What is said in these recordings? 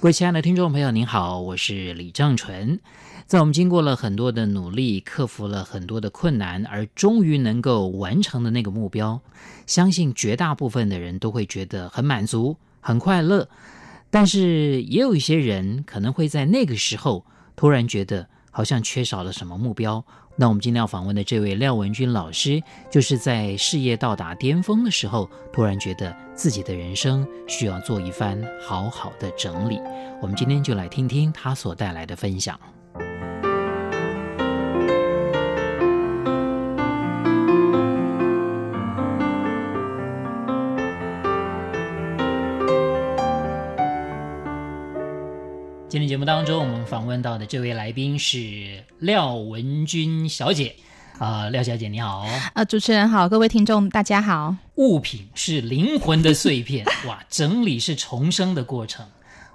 各位亲爱的听众朋友，您好，我是李正纯。在我们经过了很多的努力，克服了很多的困难，而终于能够完成的那个目标，相信绝大部分的人都会觉得很满足、很快乐。但是也有一些人可能会在那个时候突然觉得好像缺少了什么目标。那我们今天要访问的这位廖文君老师，就是在事业到达巅峰的时候，突然觉得自己的人生需要做一番好好的整理。我们今天就来听听他所带来的分享。节目当中，我们访问到的这位来宾是廖文君小姐，啊、呃，廖小姐你好，啊、呃，主持人好，各位听众大家好。物品是灵魂的碎片，哇，整理是重生的过程，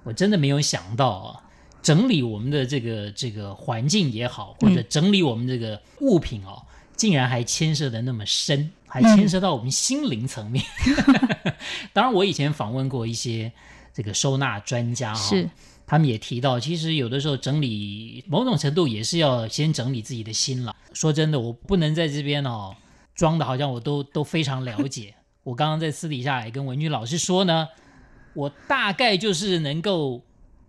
我真的没有想到啊，整理我们的这个这个环境也好，或者整理我们这个物品哦，嗯、竟然还牵涉的那么深，还牵涉到我们心灵层面。嗯、当然，我以前访问过一些这个收纳专家哈、哦。是。他们也提到，其实有的时候整理某种程度也是要先整理自己的心了。说真的，我不能在这边哦装的好像我都都非常了解。我刚刚在私底下也跟文君老师说呢，我大概就是能够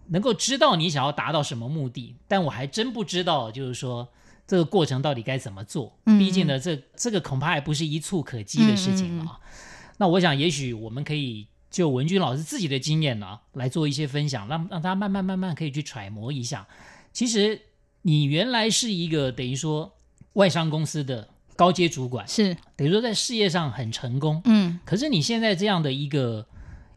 能够知道你想要达到什么目的，但我还真不知道就是说这个过程到底该怎么做。毕竟呢，这这个恐怕还不是一蹴可及的事情啊。那我想，也许我们可以。就文君老师自己的经验呢、啊，来做一些分享，让让他慢慢慢慢可以去揣摩一下。其实你原来是一个等于说外商公司的高阶主管，是等于说在事业上很成功，嗯。可是你现在这样的一个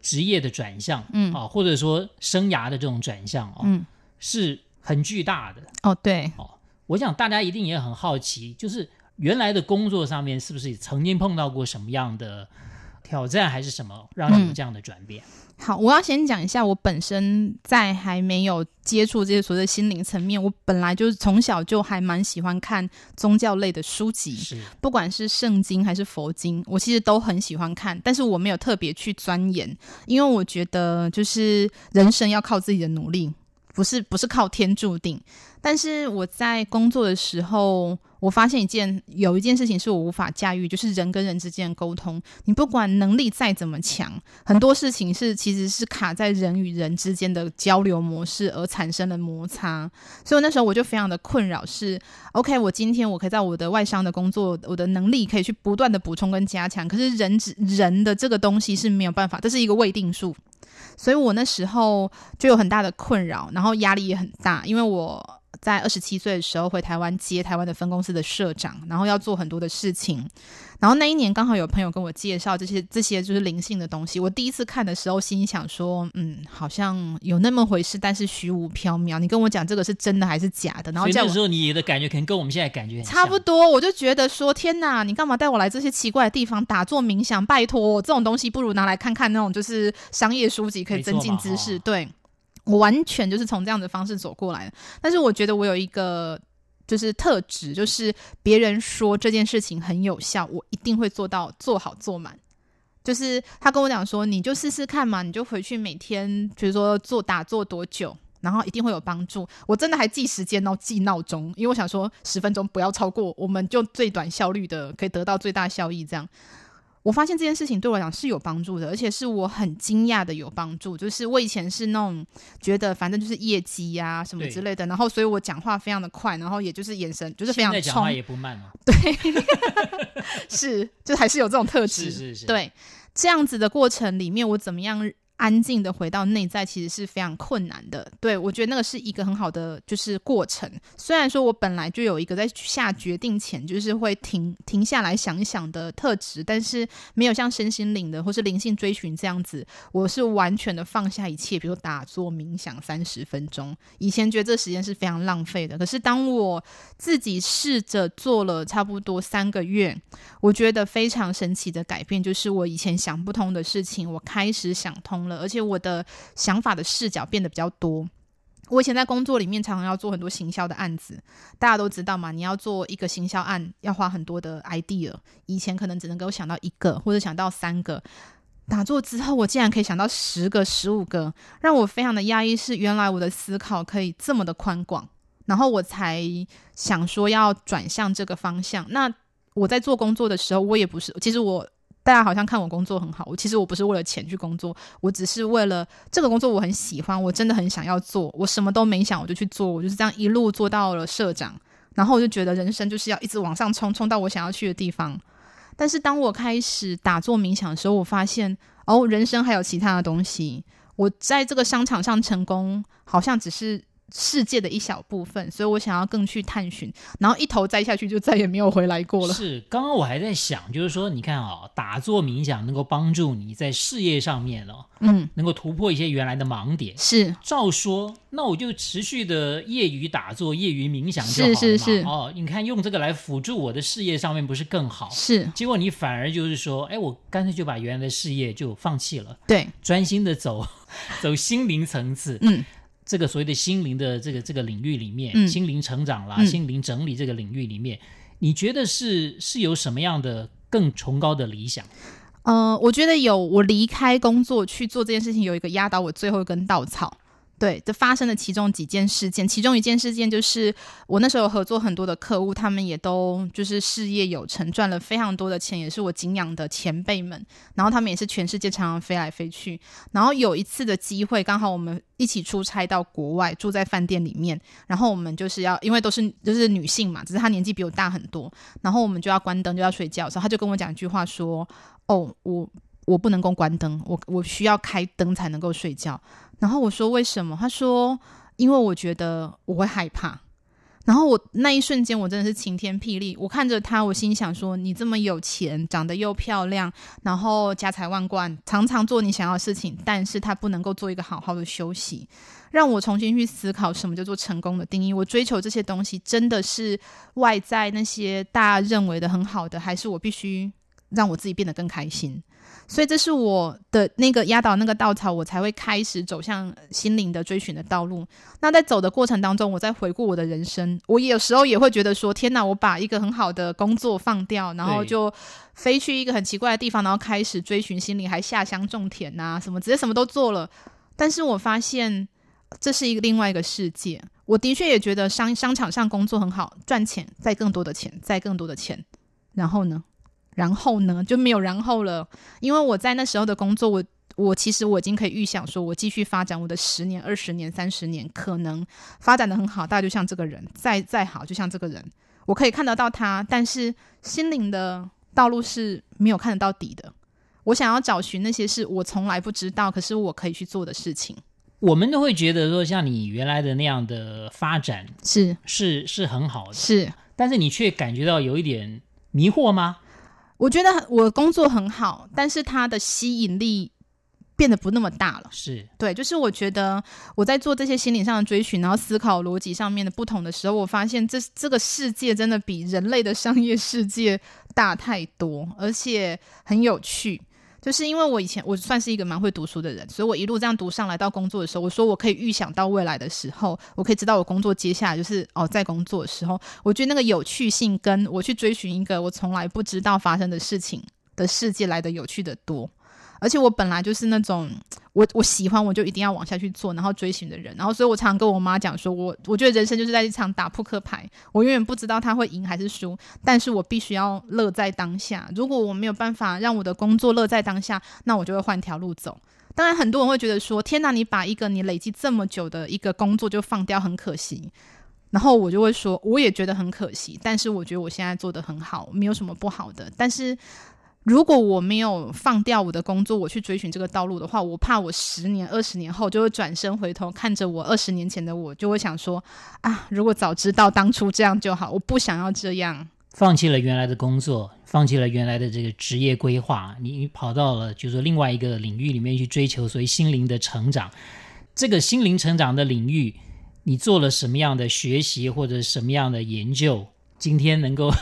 职业的转向，嗯啊，或者说生涯的这种转向啊，嗯，是很巨大的。哦，对，哦，我想大家一定也很好奇，就是原来的工作上面是不是曾经碰到过什么样的？挑战还是什么让你有这样的转变？嗯，好，我要先讲一下，我本身在还没有接触这些所谓的心灵层面，我本来就是从小就还蛮喜欢看宗教类的书籍，是不管是圣经还是佛经，我其实都很喜欢看，但是我没有特别去钻研，因为我觉得就是人生要靠自己的努力，不是不是靠天注定。但是我在工作的时候，我发现一件有一件事情是我无法驾驭，就是人跟人之间的沟通。你不管能力再怎么强，很多事情是其实是卡在人与人之间的交流模式而产生的摩擦。所以那时候我就非常的困扰，是 OK，我今天我可以在我的外商的工作，我的能力可以去不断的补充跟加强，可是人人的这个东西是没有办法，这是一个未定数。所以我那时候就有很大的困扰，然后压力也很大，因为我。在二十七岁的时候回台湾接台湾的分公司的社长，然后要做很多的事情。然后那一年刚好有朋友跟我介绍这些这些就是灵性的东西。我第一次看的时候，心里想说，嗯，好像有那么回事，但是虚无缥缈。你跟我讲这个是真的还是假的？然后这时候你的感觉可能跟我们现在感觉差不多。我就觉得说，天哪，你干嘛带我来这些奇怪的地方打坐冥想？拜托，这种东西不如拿来看看那种就是商业书籍，可以增进知识。对。完全就是从这样的方式走过来的，但是我觉得我有一个就是特质，就是别人说这件事情很有效，我一定会做到做好做满。就是他跟我讲说，你就试试看嘛，你就回去每天，比如说做打坐多久，然后一定会有帮助。我真的还记时间哦，记闹钟，因为我想说十分钟不要超过，我们就最短效率的可以得到最大效益，这样。我发现这件事情对我来讲是有帮助的，而且是我很惊讶的有帮助。就是我以前是那种觉得反正就是业绩呀、啊、什么之类的，然后所以我讲话非常的快，然后也就是眼神就是非常冲。讲话也不慢哦。对，是，就还是有这种特质。是是是。对，这样子的过程里面，我怎么样安静的回到内在，其实是非常困难的。对，我觉得那个是一个很好的就是过程。虽然说我本来就有一个在下决定前就是会停停下来想一想的特质，但是没有像身心灵的或是灵性追寻这样子，我是完全的放下一切，比如打坐冥想三十分钟。以前觉得这时间是非常浪费的，可是当我自己试着做了差不多三个月，我觉得非常神奇的改变，就是我以前想不通的事情，我开始想通而且我的想法的视角变得比较多。我以前在工作里面常常要做很多行销的案子，大家都知道嘛，你要做一个行销案要花很多的 idea。以前可能只能给我想到一个或者想到三个，打坐之后我竟然可以想到十个、十五个，让我非常的压抑。是原来我的思考可以这么的宽广，然后我才想说要转向这个方向。那我在做工作的时候，我也不是，其实我。大家好像看我工作很好，我其实我不是为了钱去工作，我只是为了这个工作我很喜欢，我真的很想要做，我什么都没想我就去做，我就是这样一路做到了社长，然后我就觉得人生就是要一直往上冲，冲到我想要去的地方。但是当我开始打坐冥想的时候，我发现哦，人生还有其他的东西。我在这个商场上成功，好像只是。世界的一小部分，所以我想要更去探寻，然后一头栽下去，就再也没有回来过了。是，刚刚我还在想，就是说，你看啊、哦，打坐冥想能够帮助你在事业上面哦，嗯，能够突破一些原来的盲点。是，照说，那我就持续的业余打坐、业余冥想就好了嘛。是是是。哦，你看用这个来辅助我的事业上面，不是更好？是。结果你反而就是说，哎，我干脆就把原来的事业就放弃了，对，专心的走 走心灵层次，嗯。这个所谓的心灵的这个这个领域里面，嗯、心灵成长啦、嗯、心灵整理这个领域里面，你觉得是是有什么样的更崇高的理想？呃，我觉得有，我离开工作去做这件事情，有一个压倒我最后一根稻草。对，就发生了其中几件事件，其中一件事件就是我那时候合作很多的客户，他们也都就是事业有成，赚了非常多的钱，也是我敬仰的前辈们。然后他们也是全世界常常飞来飞去。然后有一次的机会，刚好我们一起出差到国外，住在饭店里面。然后我们就是要，因为都是就是女性嘛，只是她年纪比我大很多。然后我们就要关灯，就要睡觉的时候，他就跟我讲一句话说：“哦，我我不能够关灯，我我需要开灯才能够睡觉。”然后我说为什么？他说因为我觉得我会害怕。然后我那一瞬间我真的是晴天霹雳，我看着他，我心想说你这么有钱，长得又漂亮，然后家财万贯，常常做你想要的事情，但是他不能够做一个好好的休息，让我重新去思考什么叫做成功的定义。我追求这些东西真的是外在那些大家认为的很好的，还是我必须让我自己变得更开心？所以这是我的那个压倒那个稻草，我才会开始走向心灵的追寻的道路。那在走的过程当中，我在回顾我的人生，我有时候也会觉得说：天哪，我把一个很好的工作放掉，然后就飞去一个很奇怪的地方，然后开始追寻心灵，还下乡种田呐、啊，什么直接什么都做了。但是我发现这是一个另外一个世界。我的确也觉得商商场上工作很好，赚钱，再更多的钱，再更多的钱。然后呢？然后呢，就没有然后了，因为我在那时候的工作，我我其实我已经可以预想，说我继续发展我的十年、二十年、三十年，可能发展的很好，大家就像这个人，再再好，就像这个人，我可以看得到他，但是心灵的道路是没有看得到底的。我想要找寻那些是我从来不知道，可是我可以去做的事情。我们都会觉得说，像你原来的那样的发展是是是很好的，是，但是你却感觉到有一点迷惑吗？我觉得我工作很好，但是它的吸引力变得不那么大了。是对，就是我觉得我在做这些心理上的追寻，然后思考逻辑上面的不同的时候，我发现这这个世界真的比人类的商业世界大太多，而且很有趣。就是因为我以前我算是一个蛮会读书的人，所以我一路这样读上来到工作的时候，我说我可以预想到未来的时候，我可以知道我工作接下来就是哦，在工作的时候，我觉得那个有趣性跟我去追寻一个我从来不知道发生的事情的世界来的有趣的多。而且我本来就是那种 我我喜欢我就一定要往下去做，然后追寻的人，然后所以我常跟我妈讲说，我我觉得人生就是在一场打扑克牌，我永远不知道他会赢还是输，但是我必须要乐在当下。如果我没有办法让我的工作乐在当下，那我就会换条路走。当然，很多人会觉得说，天哪，你把一个你累积这么久的一个工作就放掉，很可惜。然后我就会说，我也觉得很可惜，但是我觉得我现在做得很好，没有什么不好的，但是。如果我没有放掉我的工作，我去追寻这个道路的话，我怕我十年、二十年后就会转身回头看着我二十年前的我，就会想说啊，如果早知道当初这样就好，我不想要这样。放弃了原来的工作，放弃了原来的这个职业规划，你跑到了就是说另外一个领域里面去追求所谓心灵的成长。这个心灵成长的领域，你做了什么样的学习或者什么样的研究？今天能够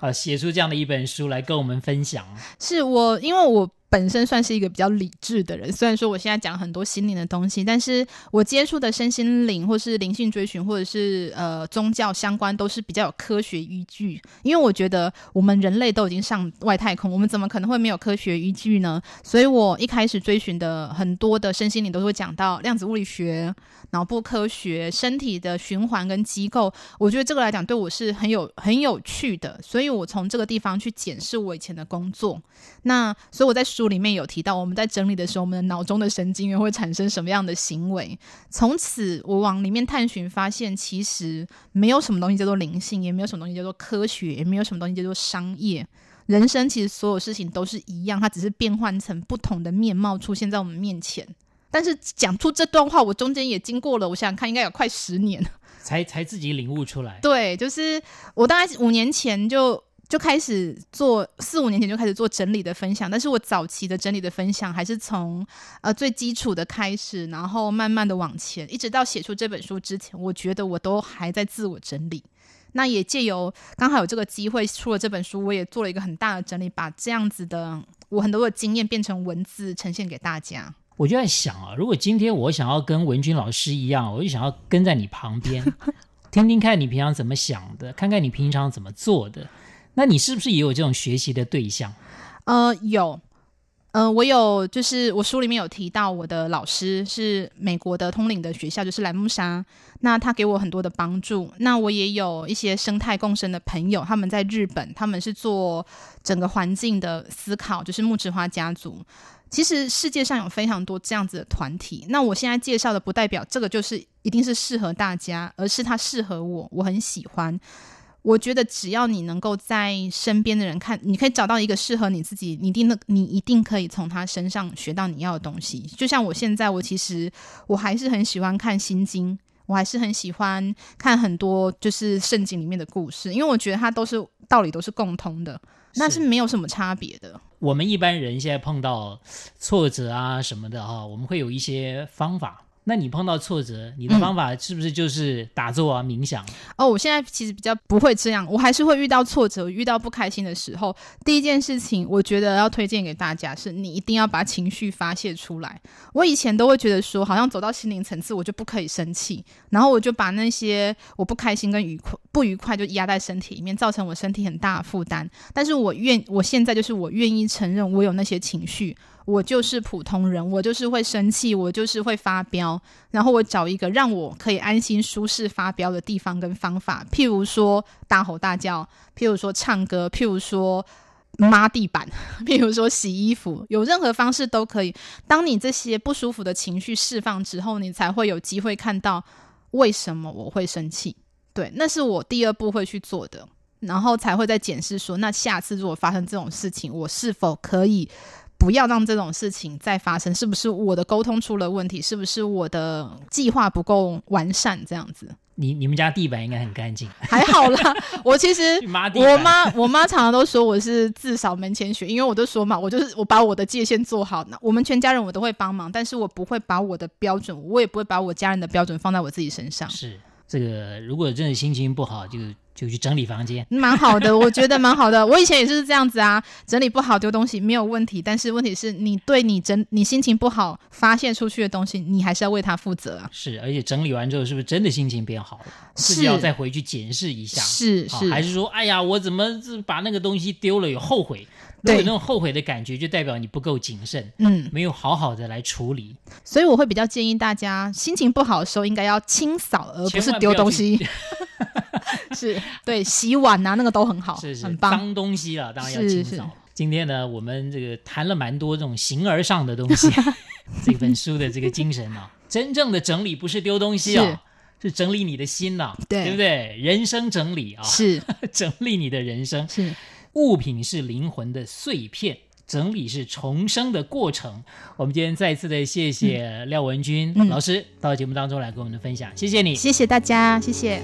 啊 写出这样的一本书来跟我们分享，是我因为我。本身算是一个比较理智的人，虽然说我现在讲很多心灵的东西，但是我接触的身心灵或是灵性追寻，或者是呃宗教相关，都是比较有科学依据。因为我觉得我们人类都已经上外太空，我们怎么可能会没有科学依据呢？所以我一开始追寻的很多的身心灵都会讲到量子物理学、脑部科学、身体的循环跟机构。我觉得这个来讲对我是很有很有趣的，所以我从这个地方去检视我以前的工作。那所以我在书里面有提到，我们在整理的时候，我们的脑中的神经元会产生什么样的行为？从此我往里面探寻，发现其实没有什么东西叫做灵性，也没有什么东西叫做科学，也没有什么东西叫做商业。人生其实所有事情都是一样，它只是变换成不同的面貌出现在我们面前。但是讲出这段话，我中间也经过了，我想想看，应该有快十年，才才自己领悟出来。对，就是我大概五年前就。就开始做，四五年前就开始做整理的分享，但是我早期的整理的分享还是从呃最基础的开始，然后慢慢的往前，一直到写出这本书之前，我觉得我都还在自我整理。那也借由刚好有这个机会出了这本书，我也做了一个很大的整理，把这样子的我很多的经验变成文字呈现给大家。我就在想啊，如果今天我想要跟文君老师一样，我就想要跟在你旁边，听听看你平常怎么想的，看看你平常怎么做的。那你是不是也有这种学习的对象？呃，有，呃，我有，就是我书里面有提到，我的老师是美国的通灵的学校，就是兰木莎。那他给我很多的帮助。那我也有一些生态共生的朋友，他们在日本，他们是做整个环境的思考，就是木质花家族。其实世界上有非常多这样子的团体。那我现在介绍的，不代表这个就是一定是适合大家，而是它适合我，我很喜欢。我觉得只要你能够在身边的人看，你可以找到一个适合你自己，你一定你一定可以从他身上学到你要的东西。就像我现在，我其实我还是很喜欢看心经，我还是很喜欢看很多就是圣经里面的故事，因为我觉得它都是道理都是共通的，那是没有什么差别的。我们一般人现在碰到挫折啊什么的哈，我们会有一些方法。那你碰到挫折，你的方法是不是就是打坐啊、嗯、冥想？哦，我现在其实比较不会这样，我还是会遇到挫折、遇到不开心的时候，第一件事情，我觉得要推荐给大家是，你一定要把情绪发泄出来。我以前都会觉得说，好像走到心灵层次，我就不可以生气，然后我就把那些我不开心跟愉快、不愉快就压在身体里面，造成我身体很大的负担。但是我愿，我现在就是我愿意承认我有那些情绪。我就是普通人，我就是会生气，我就是会发飙，然后我找一个让我可以安心舒适发飙的地方跟方法，譬如说大吼大叫，譬如说唱歌，譬如说抹地板，譬如说洗衣服，有任何方式都可以。当你这些不舒服的情绪释放之后，你才会有机会看到为什么我会生气。对，那是我第二步会去做的，然后才会再检视说，那下次如果发生这种事情，我是否可以。不要让这种事情再发生，是不是我的沟通出了问题？是不是我的计划不够完善？这样子，你你们家地板应该很干净，还好啦。我其实我妈我妈常常都说我是自扫门前雪，因为我都说嘛，我就是我把我的界限做好，那我们全家人我都会帮忙，但是我不会把我的标准，我也不会把我家人的标准放在我自己身上。是这个，如果真的心情不好，就。就去整理房间，蛮好的，我觉得蛮好的。我以前也是这样子啊，整理不好丢东西没有问题，但是问题是你对你整你心情不好发泄出去的东西，你还是要为他负责啊。是，而且整理完之后，是不是真的心情变好了？是，自己要再回去检视一下。是是，还是说，哎呀，我怎么把那个东西丢了，有后悔？对，有那种后悔的感觉，就代表你不够谨慎，嗯，没有好好的来处理。所以我会比较建议大家，心情不好的时候应该要清扫，而不是丢东西。是对，洗碗啊，那个都很好，是是，很棒。脏东西了，当然要清扫。今天呢，我们这个谈了蛮多这种形而上的东西。这本书的这个精神啊，真正的整理不是丢东西啊，是，整理你的心呐、啊，对，对不对？人生整理啊，是 整理你的人生。是物品是灵魂的碎片，整理是重生的过程。我们今天再次的谢谢廖文君老师到节目当中来跟我们的分享，谢谢你，谢谢大家，谢谢。